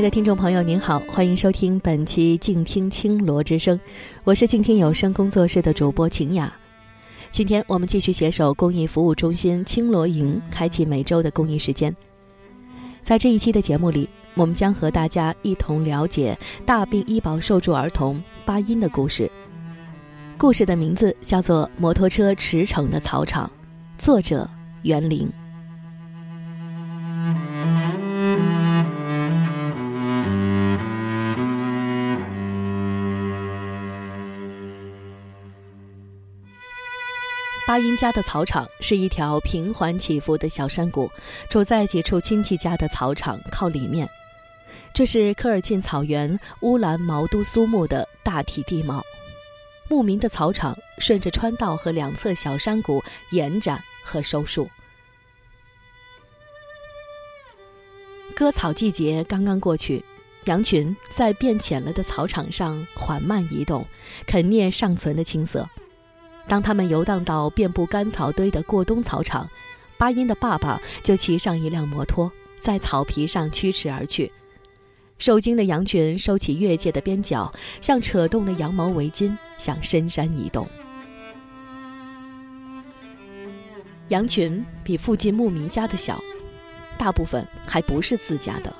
亲爱的听众朋友，您好，欢迎收听本期《静听青罗之声》，我是静听有声工作室的主播晴雅。今天我们继续携手公益服务中心青罗营，开启每周的公益时间。在这一期的节目里，我们将和大家一同了解大病医保受助儿童巴音的故事。故事的名字叫做《摩托车驰骋的草场》，作者袁林。巴音家的草场是一条平缓起伏的小山谷，处在几处亲戚家的草场靠里面。这是科尔沁草原乌兰毛都苏木的大体地貌。牧民的草场顺着川道和两侧小山谷延展和收束。割草季节刚刚过去，羊群在变浅了的草场上缓慢移动，啃啮尚存的青色。当他们游荡到遍布干草堆的过冬草场，巴音的爸爸就骑上一辆摩托，在草皮上驱驰而去。受惊的羊群收起越界的边角，像扯动的羊毛围巾，向深山移动。羊群比附近牧民家的小，大部分还不是自家的。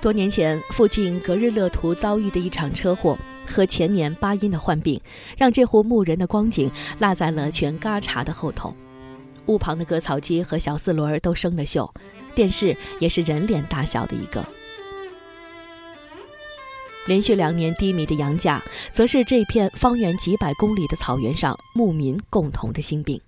多年前，父亲格日勒图遭遇的一场车祸。和前年巴音的患病，让这户牧人的光景落在了全嘎查的后头。屋旁的割草机和小四轮都生了锈，电视也是人脸大小的一个。连续两年低迷的羊价，则是这片方圆几百公里的草原上牧民共同的心病。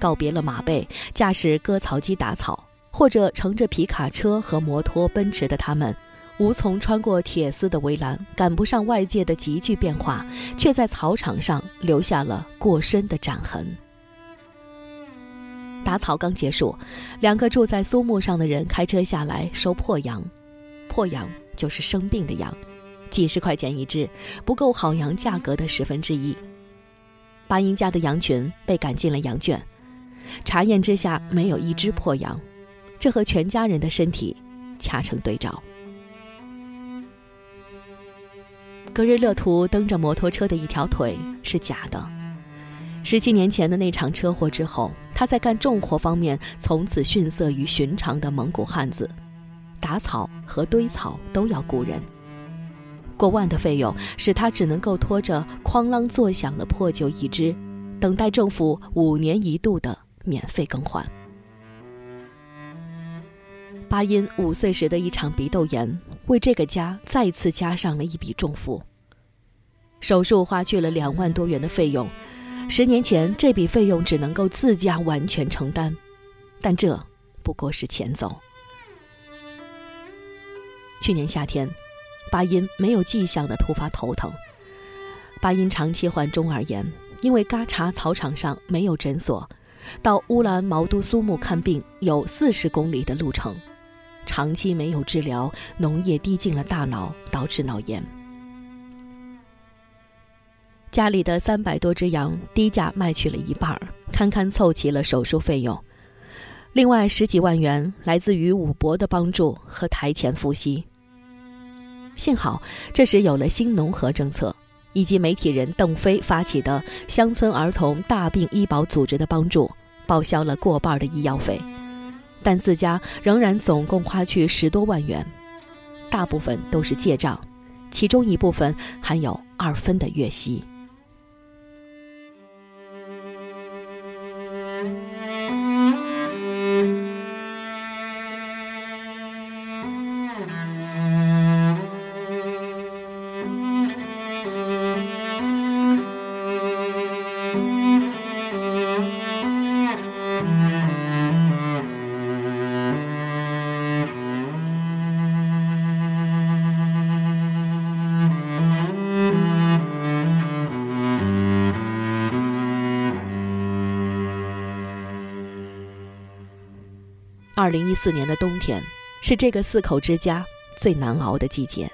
告别了马背，驾驶割草机打草，或者乘着皮卡车和摩托奔驰的他们。无从穿过铁丝的围栏，赶不上外界的急剧变化，却在草场上留下了过深的斩痕。打草刚结束，两个住在苏木上的人开车下来收破羊，破羊就是生病的羊，几十块钱一只，不够好羊价格的十分之一。巴音家的羊群被赶进了羊圈，查验之下没有一只破羊，这和全家人的身体恰成对照。格日勒图蹬着摩托车的一条腿是假的。十七年前的那场车祸之后，他在干重活方面从此逊色于寻常的蒙古汉子，打草和堆草都要雇人，过万的费用使他只能够拖着哐啷作响的破旧一只，等待政府五年一度的免费更换。巴音五岁时的一场鼻窦炎。为这个家再次加上了一笔重负。手术花去了两万多元的费用，十年前这笔费用只能够自家完全承担，但这不过是前奏。去年夏天，巴音没有迹象的突发头疼。巴音长期患中耳炎，因为嘎查草场上没有诊所，到乌兰毛都苏木看病有四十公里的路程。长期没有治疗，脓液滴进了大脑，导致脑炎。家里的三百多只羊低价卖去了一半儿，堪堪凑齐了手术费用。另外十几万元来自于武伯的帮助和台前付息。幸好这时有了新农合政策，以及媒体人邓飞发起的乡村儿童大病医保组织的帮助，报销了过半的医药费。但自家仍然总共花去十多万元，大部分都是借账，其中一部分还有二分的月息。零一四年的冬天，是这个四口之家最难熬的季节。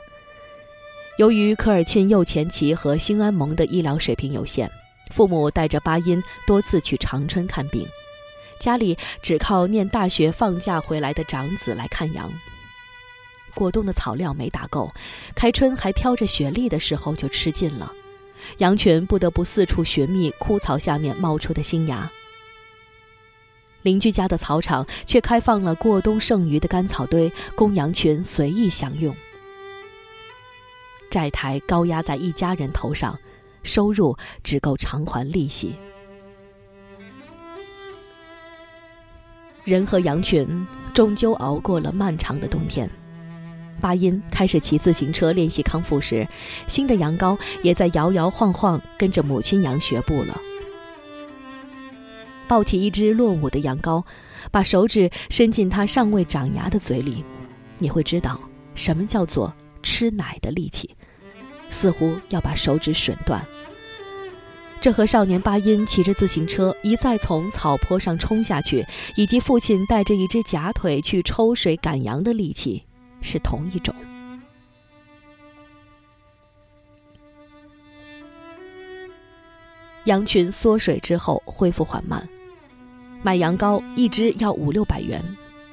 由于科尔沁右前旗和兴安盟的医疗水平有限，父母带着巴音多次去长春看病，家里只靠念大学放假回来的长子来看羊。果冻的草料没打够，开春还飘着雪粒的时候就吃尽了，羊群不得不四处寻觅枯草下面冒出的新芽。邻居家的草场却开放了过冬剩余的干草堆，供羊群随意享用。债台高压在一家人头上，收入只够偿还利息。人和羊群终究熬过了漫长的冬天。巴音开始骑自行车练习康复时，新的羊羔也在摇摇晃晃跟着母亲羊学步了。抱起一只落伍的羊羔，把手指伸进它尚未长牙的嘴里，你会知道什么叫做吃奶的力气，似乎要把手指吮断。这和少年巴音骑着自行车一再从草坡上冲下去，以及父亲带着一只假腿去抽水赶羊的力气，是同一种。羊群缩水之后恢复缓慢，买羊羔一只要五六百元，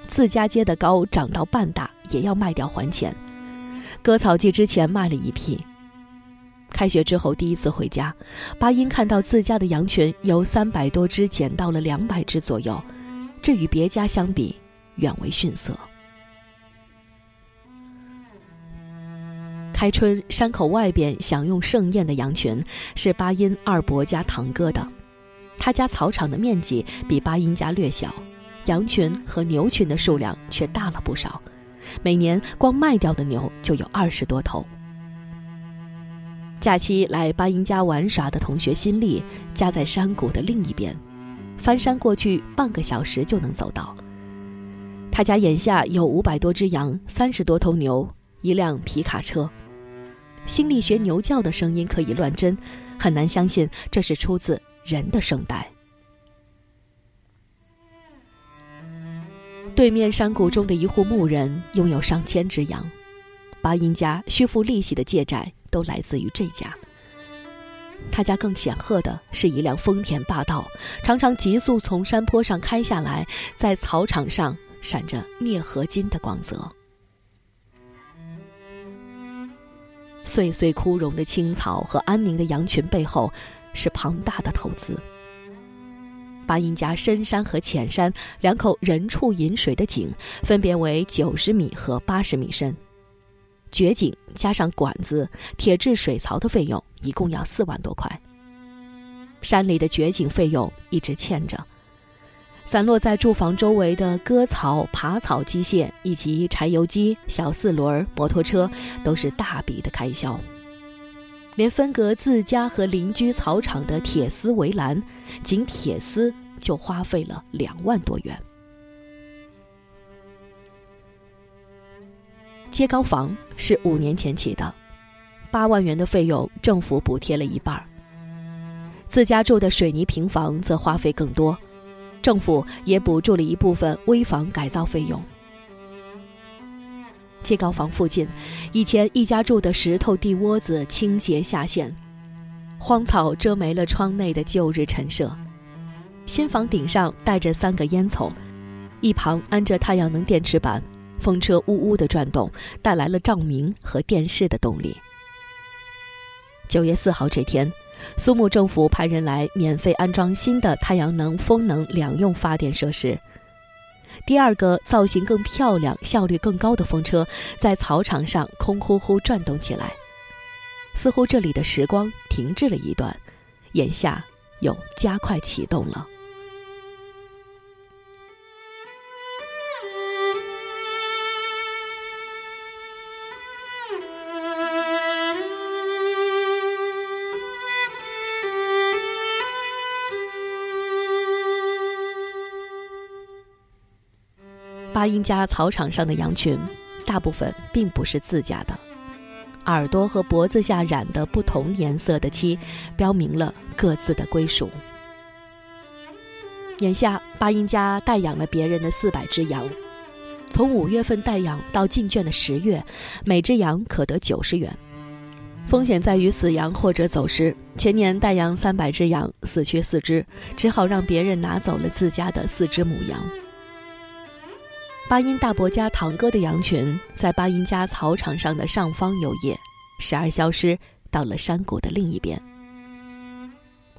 自家接的羔长到半大也要卖掉还钱。割草季之前卖了一批。开学之后第一次回家，巴音看到自家的羊群由三百多只减到了两百只左右，这与别家相比远为逊色。开春山口外边享用盛宴的羊群是巴音二伯家堂哥的，他家草场的面积比巴音家略小，羊群和牛群的数量却大了不少，每年光卖掉的牛就有二十多头。假期来巴音家玩耍的同学新丽家在山谷的另一边，翻山过去半个小时就能走到。他家眼下有五百多只羊，三十多头牛，一辆皮卡车。新丽学牛叫的声音可以乱真，很难相信这是出自人的声带。对面山谷中的一户牧人拥有上千只羊，巴音家需付利息的借债。都来自于这家。他家更显赫的是一辆丰田霸道，常常急速从山坡上开下来，在草场上闪着镍合金的光泽。岁岁枯荣的青草和安宁的羊群背后，是庞大的投资。巴音家深山和浅山两口人畜饮水的井，分别为九十米和八十米深。掘井加上管子、铁质水槽的费用，一共要四万多块。山里的掘井费用一直欠着，散落在住房周围的割草、耙草机械以及柴油机、小四轮、摩托车，都是大笔的开销。连分隔自家和邻居草场的铁丝围栏，仅铁丝就花费了两万多元。接高房是五年前起的，八万元的费用政府补贴了一半儿。自家住的水泥平房则花费更多，政府也补助了一部分危房改造费用。接高房附近，以前一家住的石头地窝子倾斜下陷，荒草遮没了窗内的旧日陈设。新房顶上带着三个烟囱，一旁安着太阳能电池板。风车呜呜的转动，带来了照明和电视的动力。九月四号这天，苏木政府派人来免费安装新的太阳能、风能两用发电设施。第二个造型更漂亮、效率更高的风车在草场上空呼呼转动起来，似乎这里的时光停滞了一段，眼下又加快启动了。巴音家草场上的羊群，大部分并不是自家的，耳朵和脖子下染的不同颜色的漆，标明了各自的归属。眼下，巴音家代养了别人的四百只羊，从五月份代养到进圈的十月，每只羊可得九十元。风险在于死羊或者走失。前年代养三百只羊，死去四只，只好让别人拿走了自家的四只母羊。巴音大伯家堂哥的羊群在巴音家草场上的上方游曳，时而消失，到了山谷的另一边。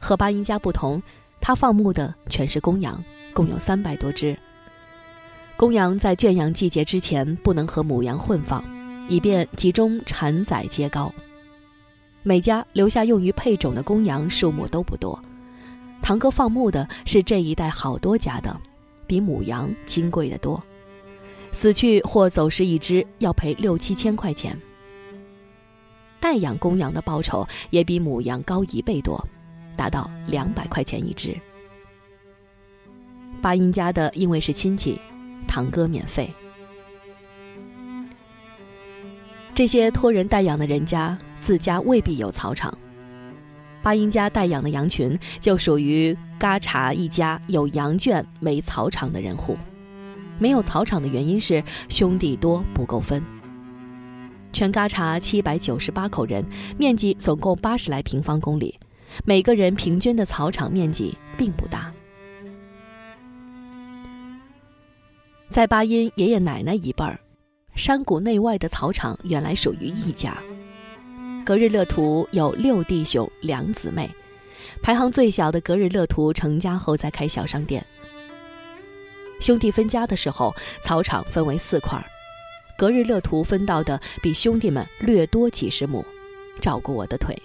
和巴音家不同，他放牧的全是公羊，共有三百多只。公羊在圈养季节之前不能和母羊混放，以便集中产崽接羔。每家留下用于配种的公羊数目都不多。堂哥放牧的是这一带好多家的，比母羊金贵得多。死去或走失一只要赔六七千块钱。代养公羊的报酬也比母羊高一倍多，达到两百块钱一只。巴音家的因为是亲戚，堂哥免费。这些托人代养的人家自家未必有草场。巴音家代养的羊群就属于嘎查一家有羊圈没草场的人户。没有草场的原因是兄弟多不够分。全嘎查七百九十八口人，面积总共八十来平方公里，每个人平均的草场面积并不大。在巴音爷爷奶奶一辈儿，山谷内外的草场原来属于一家。格日勒图有六弟兄两姊妹，排行最小的格日勒图成家后再开小商店。兄弟分家的时候，草场分为四块，格日勒图分到的比兄弟们略多几十亩，照顾我的腿。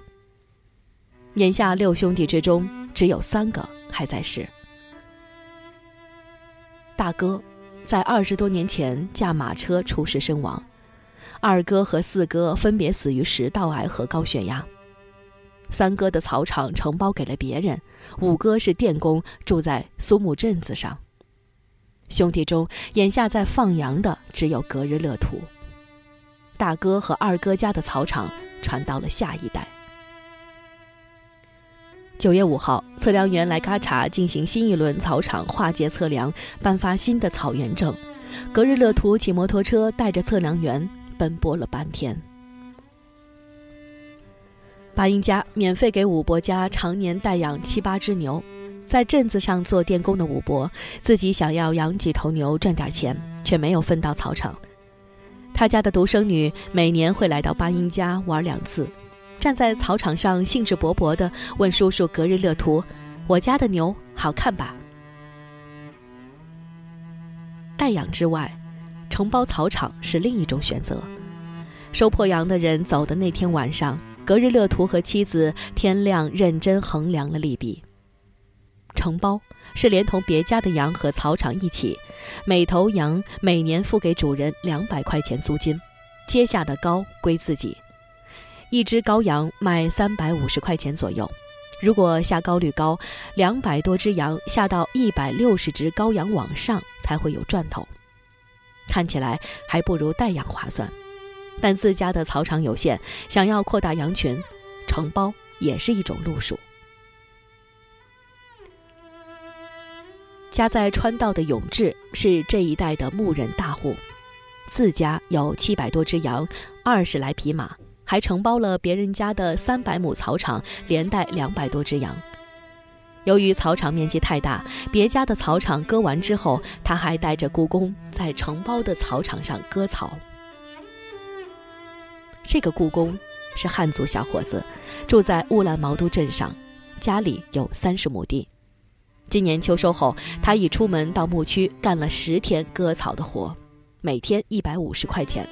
眼下六兄弟之中，只有三个还在世。大哥在二十多年前驾马车出事身亡，二哥和四哥分别死于食道癌和高血压。三哥的草场承包给了别人，五哥是电工，住在苏木镇子上。兄弟中，眼下在放羊的只有格日勒图。大哥和二哥家的草场传到了下一代。九月五号，测量员来嘎查进行新一轮草场划界测量，颁发新的草原证。格日勒图骑摩托车带着测量员奔波了半天。巴音家免费给武伯家常年代养七八只牛。在镇子上做电工的武伯，自己想要养几头牛赚点钱，却没有分到草场。他家的独生女每年会来到巴音家玩两次，站在草场上兴致勃勃地问叔叔格日勒图：“我家的牛好看吧？”代养之外，承包草场是另一种选择。收破羊的人走的那天晚上，格日勒图和妻子天亮认真衡量了利弊。承包是连同别家的羊和草场一起，每头羊每年付给主人两百块钱租金，接下的羔归自己。一只羔羊卖三百五十块钱左右，如果下羔率高，两百多只羊下到一百六十只羔羊往上才会有赚头。看起来还不如代养划算，但自家的草场有限，想要扩大羊群，承包也是一种路数。家在川道的永志是这一带的牧人大户，自家有七百多只羊，二十来匹马，还承包了别人家的三百亩草场，连带两百多只羊。由于草场面积太大，别家的草场割完之后，他还带着雇工在承包的草场上割草。这个雇工是汉族小伙子，住在乌兰毛都镇上，家里有三十亩地。今年秋收后，他已出门到牧区干了十天割草的活，每天一百五十块钱。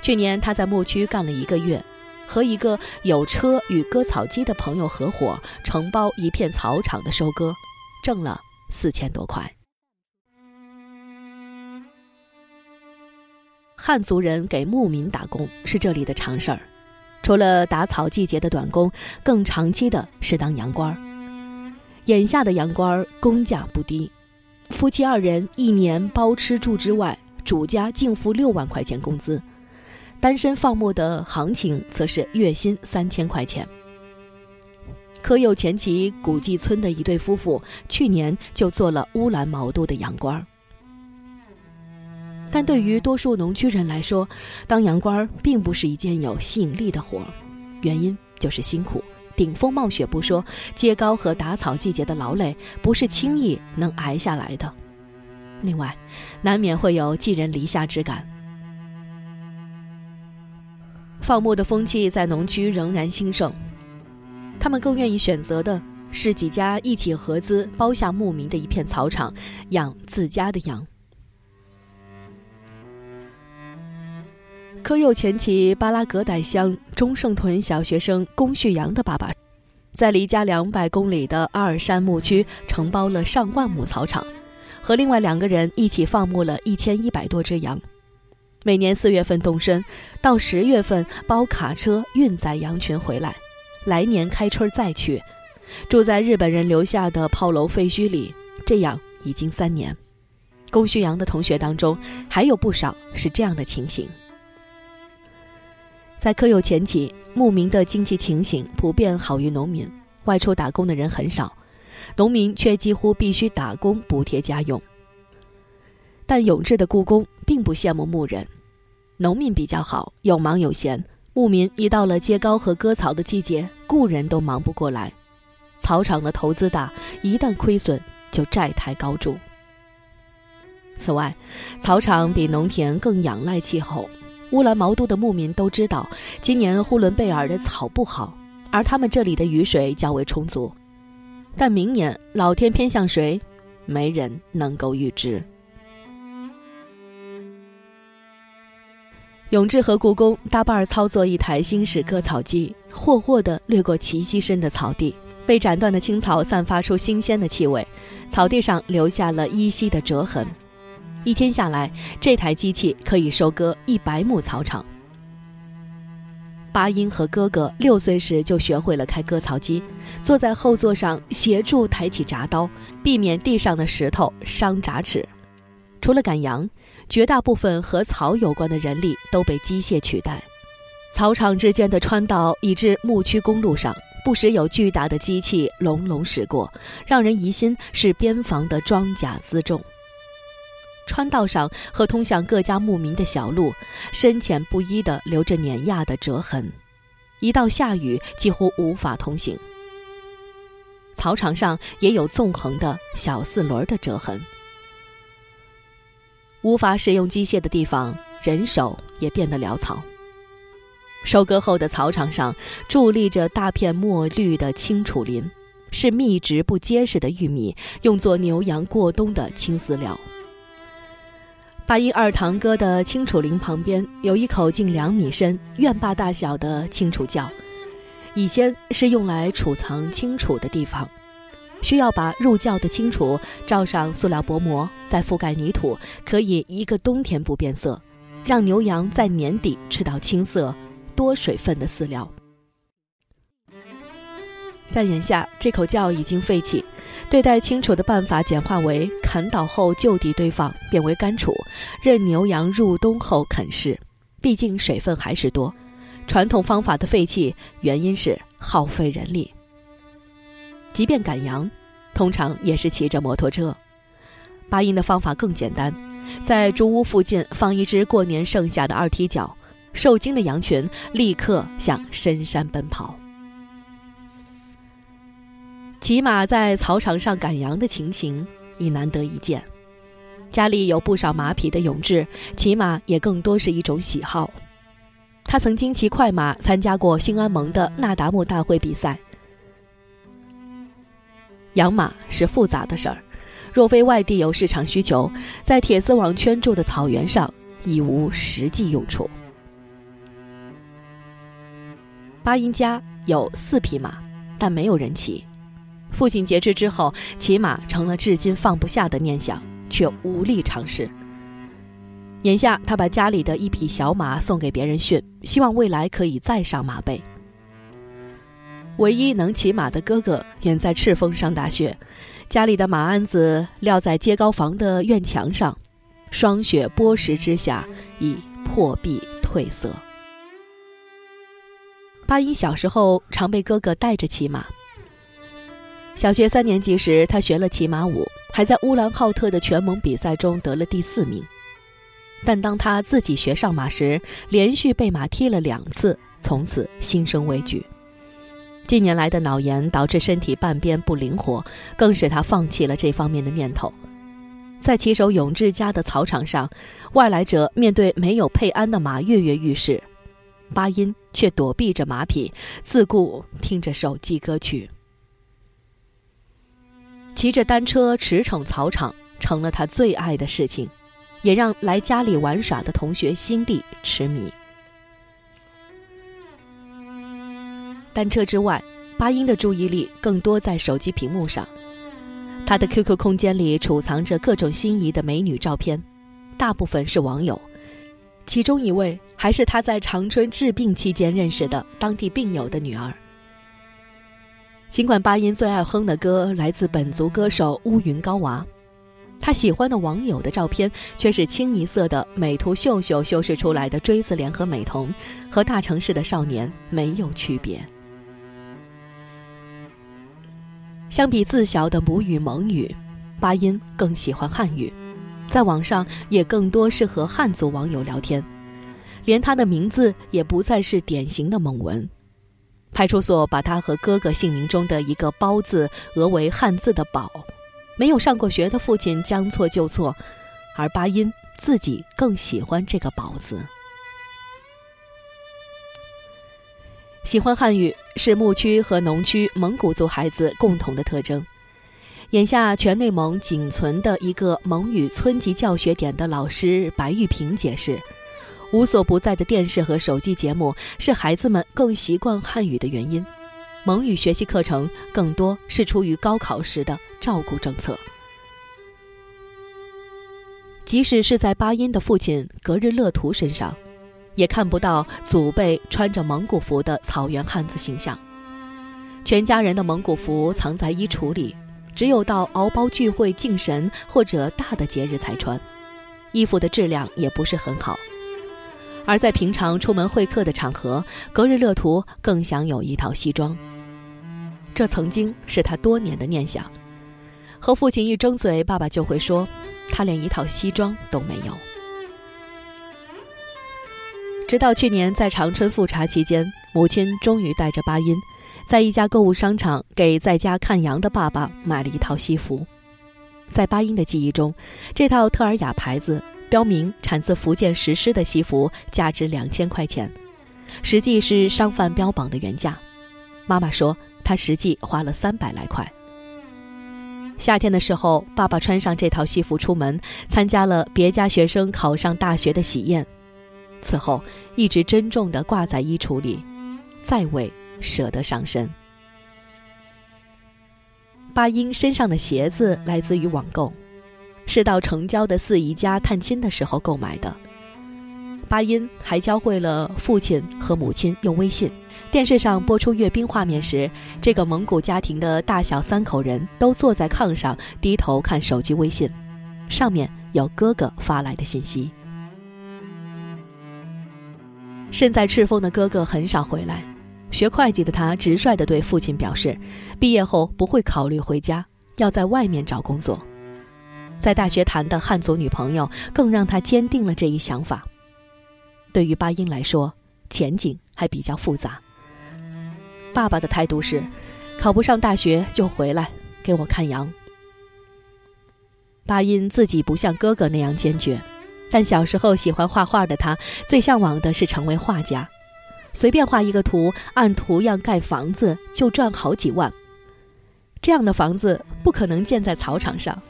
去年他在牧区干了一个月，和一个有车与割草机的朋友合伙承包一片草场的收割，挣了四千多块。汉族人给牧民打工是这里的常事儿，除了打草季节的短工，更长期的是当羊倌儿。眼下的羊倌工价不低，夫妻二人一年包吃住之外，主家净付六万块钱工资。单身放牧的行情则是月薪三千块钱。可有前旗古迹村的一对夫妇，去年就做了乌兰毛都的羊倌。但对于多数农区人来说，当羊倌并不是一件有吸引力的活儿，原因就是辛苦。顶风冒雪不说，接高和打草季节的劳累不是轻易能挨下来的。另外，难免会有寄人篱下之感。放牧的风气在农区仍然兴盛，他们更愿意选择的是几家一起合资包下牧民的一片草场，养自家的羊。科右前旗巴拉格傣乡中胜屯小学生龚旭阳的爸爸，在离家两百公里的阿尔山牧区承包了上万亩草场，和另外两个人一起放牧了一千一百多只羊。每年四月份动身，到十月份包卡车运载羊群回来，来年开春再去，住在日本人留下的炮楼废墟里，这样已经三年。龚旭阳的同学当中还有不少是这样的情形。在科幼前期，牧民的经济情形普遍好于农民，外出打工的人很少，农民却几乎必须打工补贴家用。但永志的故宫并不羡慕牧人。农民比较好，有忙有闲。牧民一到了接高和割草的季节，雇人都忙不过来。草场的投资大，一旦亏损就债台高筑。此外，草场比农田更仰赖气候。乌兰毛都的牧民都知道，今年呼伦贝尔的草不好，而他们这里的雨水较为充足。但明年老天偏向谁，没人能够预知。永志和故宫搭伴儿操作一台新式割草机，霍霍地掠过齐膝深的草地，被斩断的青草散发出新鲜的气味，草地上留下了依稀的折痕。一天下来，这台机器可以收割一百亩草场。巴音和哥哥六岁时就学会了开割草机，坐在后座上协助抬起铡刀，避免地上的石头伤铡齿。除了赶羊。绝大部分和草有关的人力都被机械取代，草场之间的穿道以至牧区公路上，不时有巨大的机器隆隆驶过，让人疑心是边防的装甲辎重。川道上和通向各家牧民的小路，深浅不一地留着碾压的折痕，一到下雨几乎无法通行。草场上也有纵横的小四轮的折痕。无法使用机械的地方，人手也变得潦草。收割后的草场上伫立着大片墨绿的青楚林，是密植不结实的玉米，用作牛羊过冬的青饲料。八音二堂哥的青楚林旁边有一口近两米深、院坝大小的青楚窖，以前是用来储藏青楚的地方。需要把入窖的青楚罩上塑料薄膜，再覆盖泥土，可以一个冬天不变色，让牛羊在年底吃到青色、多水分的饲料。但眼下这口窖已经废弃，对待青楚的办法简化为砍倒后就地堆放，变为干储，任牛羊入冬后啃食。毕竟水分还是多，传统方法的废弃原因是耗费人力。即便赶羊，通常也是骑着摩托车。巴音的方法更简单，在竹屋附近放一只过年剩下的二踢脚，受惊的羊群立刻向深山奔跑。骑马在草场上赶羊的情形已难得一见。家里有不少马匹的永志，骑马也更多是一种喜好。他曾经骑快马参加过兴安盟的那达慕大会比赛。养马是复杂的事儿，若非外地有市场需求，在铁丝网圈住的草原上已无实际用处。巴音家有四匹马，但没有人骑。父亲截肢之后，骑马成了至今放不下的念想，却无力尝试。眼下，他把家里的一匹小马送给别人驯，希望未来可以再上马背。唯一能骑马的哥哥远在赤峰上大学，家里的马鞍子撂在街高房的院墙上，霜雪剥蚀之下已破壁褪色。巴音小时候常被哥哥带着骑马。小学三年级时，他学了骑马舞，还在乌兰浩特的全盟比赛中得了第四名。但当他自己学上马时，连续被马踢了两次，从此心生畏惧。近年来的脑炎导致身体半边不灵活，更使他放弃了这方面的念头。在骑手永志家的草场上，外来者面对没有配鞍的马跃跃欲试，巴音却躲避着马匹，自顾听着手机歌曲。骑着单车驰骋草场成了他最爱的事情，也让来家里玩耍的同学心力痴迷。单车之外，巴音的注意力更多在手机屏幕上。他的 QQ 空间里储藏着各种心仪的美女照片，大部分是网友，其中一位还是他在长春治病期间认识的当地病友的女儿。尽管巴音最爱哼的歌来自本族歌手乌云高娃，他喜欢的网友的照片却是清一色的美图秀秀修饰出来的锥子脸和美瞳，和大城市的少年没有区别。相比自小的母语蒙语，巴音更喜欢汉语，在网上也更多是和汉族网友聊天，连他的名字也不再是典型的蒙文。派出所把他和哥哥姓名中的一个“包”字讹为汉字的“宝”，没有上过学的父亲将错就错，而巴音自己更喜欢这个“宝”字。喜欢汉语是牧区和农区蒙古族孩子共同的特征。眼下，全内蒙仅存的一个蒙语村级教学点的老师白玉平解释，无所不在的电视和手机节目是孩子们更习惯汉语的原因。蒙语学习课程更多是出于高考时的照顾政策。即使是在巴音的父亲格日勒图身上。也看不到祖辈穿着蒙古服的草原汉子形象，全家人的蒙古服藏在衣橱里，只有到敖包聚会敬神或者大的节日才穿，衣服的质量也不是很好。而在平常出门会客的场合，格日勒图更想有一套西装，这曾经是他多年的念想。和父亲一争嘴，爸爸就会说，他连一套西装都没有。直到去年在长春复查期间，母亲终于带着巴音，在一家购物商场给在家看羊的爸爸买了一套西服。在巴音的记忆中，这套特尔雅牌子、标明产自福建石狮的西服价值两千块钱，实际是商贩标榜的原价。妈妈说，她实际花了三百来块。夏天的时候，爸爸穿上这套西服出门，参加了别家学生考上大学的喜宴。此后一直珍重地挂在衣橱里，再未舍得上身。巴音身上的鞋子来自于网购，是到城郊的四姨家探亲的时候购买的。巴音还教会了父亲和母亲用微信。电视上播出阅兵画面时，这个蒙古家庭的大小三口人都坐在炕上，低头看手机微信，上面有哥哥发来的信息。身在赤峰的哥哥很少回来，学会计的他直率地对父亲表示，毕业后不会考虑回家，要在外面找工作。在大学谈的汉族女朋友更让他坚定了这一想法。对于巴音来说，前景还比较复杂。爸爸的态度是，考不上大学就回来给我看羊。巴音自己不像哥哥那样坚决。但小时候喜欢画画的他，最向往的是成为画家。随便画一个图，按图样盖房子，就赚好几万。这样的房子不可能建在草场上。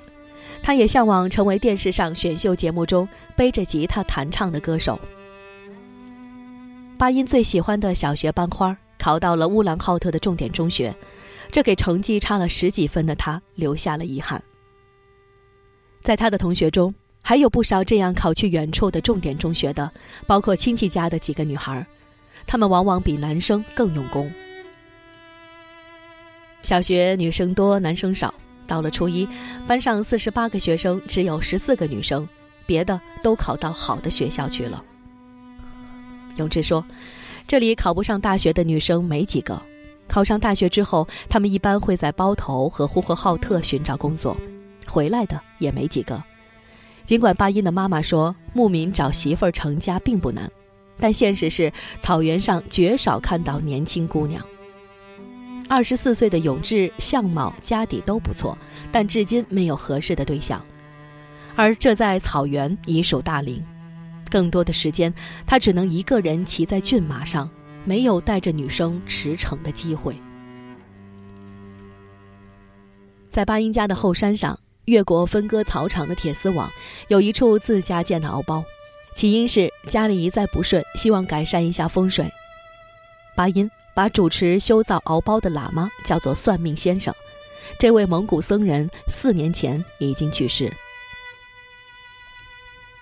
他也向往成为电视上选秀节目中背着吉他弹唱的歌手。巴音最喜欢的小学班花考到了乌兰浩特的重点中学，这给成绩差了十几分的他留下了遗憾。在他的同学中。还有不少这样考去远处的重点中学的，包括亲戚家的几个女孩，她们往往比男生更用功。小学女生多，男生少。到了初一，班上四十八个学生，只有十四个女生，别的都考到好的学校去了。永志说：“这里考不上大学的女生没几个，考上大学之后，她们一般会在包头和呼和浩特寻找工作，回来的也没几个。”尽管巴音的妈妈说牧民找媳妇儿成家并不难，但现实是草原上绝少看到年轻姑娘。二十四岁的永志相貌家底都不错，但至今没有合适的对象。而这在草原已属大龄。更多的时间，他只能一个人骑在骏马上，没有带着女生驰骋的机会。在巴音家的后山上，越过分割草场的铁丝网，有一处自家建的敖包。起因是家里一再不顺，希望改善一下风水。巴音把主持修造敖包的喇嘛叫做算命先生，这位蒙古僧人四年前已经去世。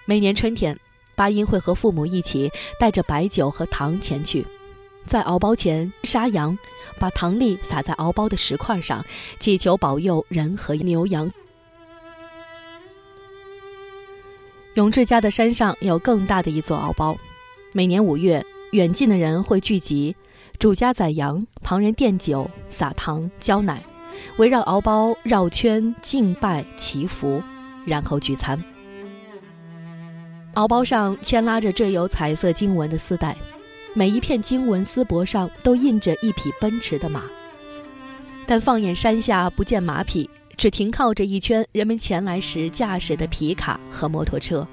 每年春天，巴音会和父母一起带着白酒和糖前去，在敖包前杀羊，把糖粒撒在敖包的石块上，祈求保佑人和牛羊。永志家的山上有更大的一座敖包，每年五月，远近的人会聚集，主家宰羊，旁人奠酒、撒糖、浇奶，围绕敖包绕圈敬拜祈福，然后聚餐。敖包上牵拉着缀有彩色经文的丝带，每一片经文丝帛上都印着一匹奔驰的马，但放眼山下不见马匹。只停靠着一圈人们前来时驾驶的皮卡和摩托车，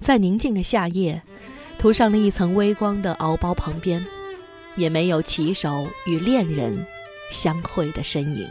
在宁静的夏夜，涂上了一层微光的敖包旁边，也没有骑手与恋人相会的身影。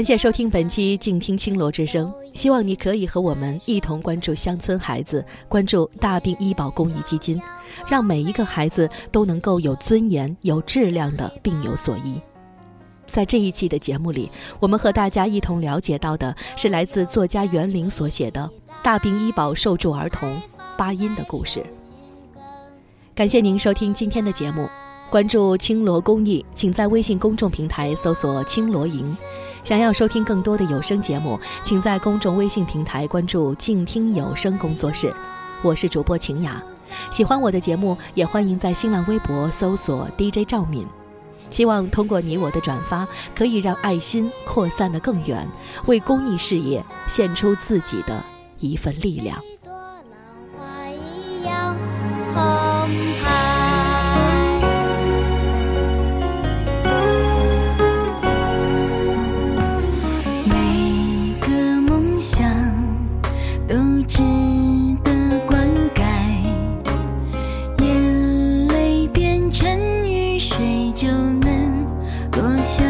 感谢收听本期《静听青罗之声》，希望你可以和我们一同关注乡村孩子，关注大病医保公益基金，让每一个孩子都能够有尊严、有质量的病有所医。在这一期的节目里，我们和大家一同了解到的是来自作家袁林所写的《大病医保受助儿童八音的故事》。感谢您收听今天的节目，关注青罗公益，请在微信公众平台搜索“青罗营”。想要收听更多的有声节目，请在公众微信平台关注“静听有声工作室”，我是主播晴雅。喜欢我的节目，也欢迎在新浪微博搜索 DJ 赵敏。希望通过你我的转发，可以让爱心扩散得更远，为公益事业献出自己的一份力量。朵浪花一样我想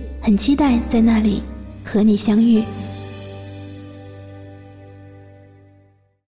很期待在那里和你相遇。